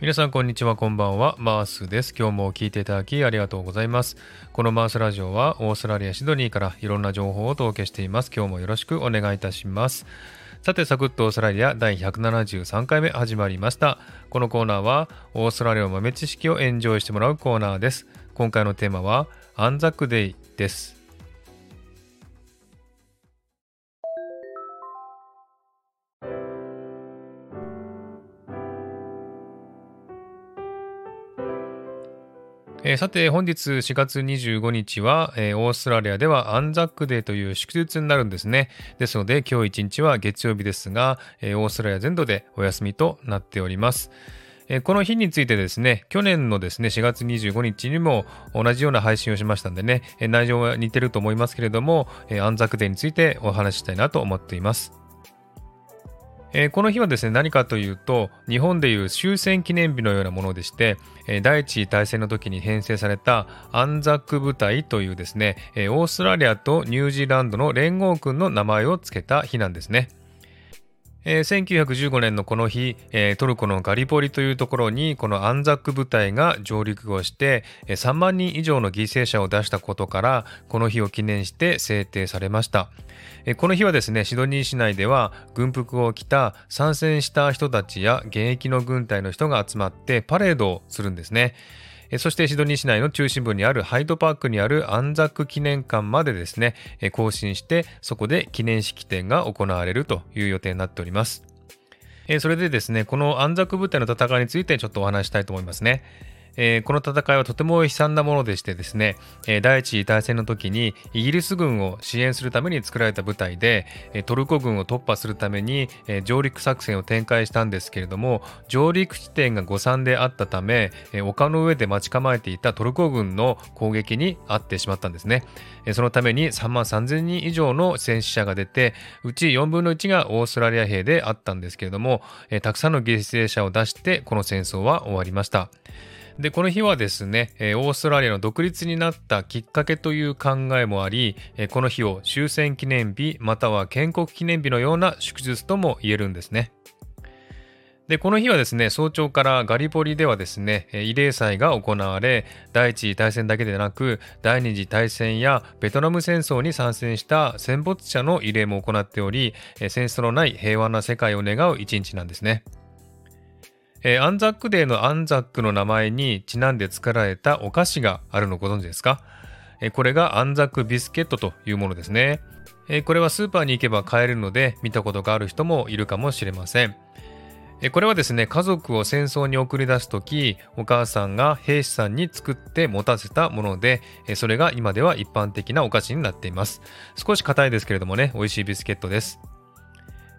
皆さんこんにちはこんばんは。マースです。今日も聞いていただきありがとうございます。このマースラジオはオーストラリアシドニーからいろんな情報をお届けしています。今日もよろしくお願いいたします。さてサクッとオーストラリア第173回目始まりました。このコーナーはオーストラリアの豆知識をエンジョイしてもらうコーナーです。今回のテーマはアンザックデイです。えー、さて本日4月25日は、えー、オーストラリアではアンザックデーという祝日になるんですね。ですので今日1日は月曜日ですが、えー、オーストラリア全土でお休みとなっております。この日についてですね、去年のですね、4月25日にも同じような配信をしましたんでね、内容は似てると思いますけれども、アンザックデーについてお話ししたいなと思っています。えー、この日はですね何かというと日本でいう終戦記念日のようなものでして、えー、第一次大戦の時に編成されたアンザック部隊というですね、えー、オーストラリアとニュージーランドの連合軍の名前を付けた日なんですね。えー、1915年のこの日、えー、トルコのガリポリというところにこのアンザック部隊が上陸をして、えー、3万人以上の犠牲者を出したことからこの日を記念して制定されました、えー、この日はですねシドニー市内では軍服を着た参戦した人たちや現役の軍隊の人が集まってパレードをするんですね。そしてシドニー市内の中心部にあるハイドパークにあるアンザク記念館までですね、更新してそこで記念式典が行われるという予定になっております。それでですね、このアンザック部隊の戦いについてちょっとお話したいと思いますね。えー、この戦いはとても悲惨なものでしてですね、えー、第一次大戦の時にイギリス軍を支援するために作られた部隊で、え、トルコ軍を突破するために、え上陸作戦を展開したんですけれども上陸地点が誤算であったため、え丘の上で待ち構えていたトルコ軍の攻撃に遭ってしまったんですね、えそのために3万3000人以上の戦死者が出てうち4分の1がオーストラリア兵であったんですけれども、えたくさんの犠牲者を出してこの戦争は終わりました。でこの日はですね、オーストラリアの独立になったきっかけという考えもあり、この日を終戦記念日または建国記念日のような祝日とも言えるんですね。でこの日はですね早朝からガリポリではですね慰霊祭が行われ第一次大戦だけでなく第二次大戦やベトナム戦争に参戦した戦没者の慰霊も行っており戦争のない平和な世界を願う一日なんですね。えー、アンザックデーのアンザックの名前にちなんで作られたお菓子があるのご存知ですか、えー、これがアンザックビスケットというものですね、えー、これはスーパーに行けば買えるので見たことがある人もいるかもしれません。これはですね、家族を戦争に送り出す時お母さんが兵士さんに作って持たせたもので、それが今では一般的なお菓子になっています。少し硬いですけれどもね、美味しいビスケットです。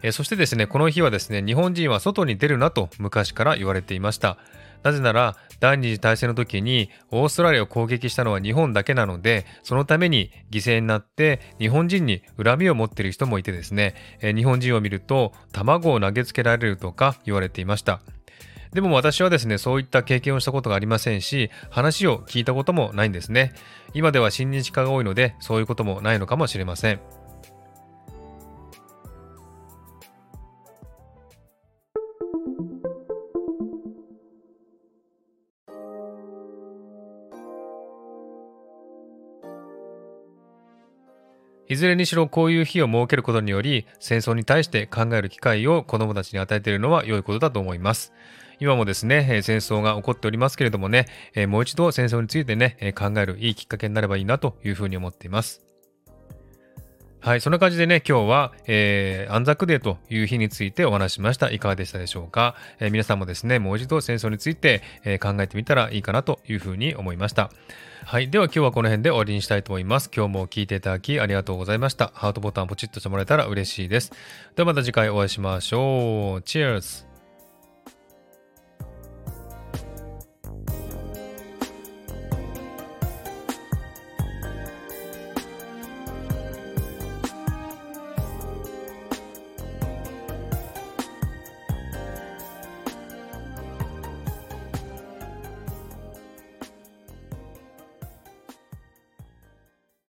えそしてですね、この日はですね、日本人は外に出るなと昔から言われていました。なぜなら、第二次大戦の時にオーストラリアを攻撃したのは日本だけなので、そのために犠牲になって日本人に恨みを持っている人もいてですね、え日本人を見ると卵を投げつけられるとか言われていました。でも私はですね、そういった経験をしたことがありませんし、話を聞いたこともないんですね。今では親日家が多いので、そういうこともないのかもしれません。いずれにしろこういう日を設けることにより戦争に対して考える機会を子どもたちに与えているのは良いことだと思います。今もですね、戦争が起こっておりますけれどもね、もう一度戦争についてね、考えるいいきっかけになればいいなというふうに思っています。はい、そんな感じでね、今日は、えー、安ザデーという日についてお話しました。いかがでしたでしょうか、えー、皆さんもですね、もう一度戦争について、えー、考えてみたらいいかなというふうに思いました。はい。では今日はこの辺で終わりにしたいと思います。今日も聞いていただきありがとうございました。ハートボタンポチッとしてもらえたら嬉しいです。ではまた次回お会いしましょう。Cheers!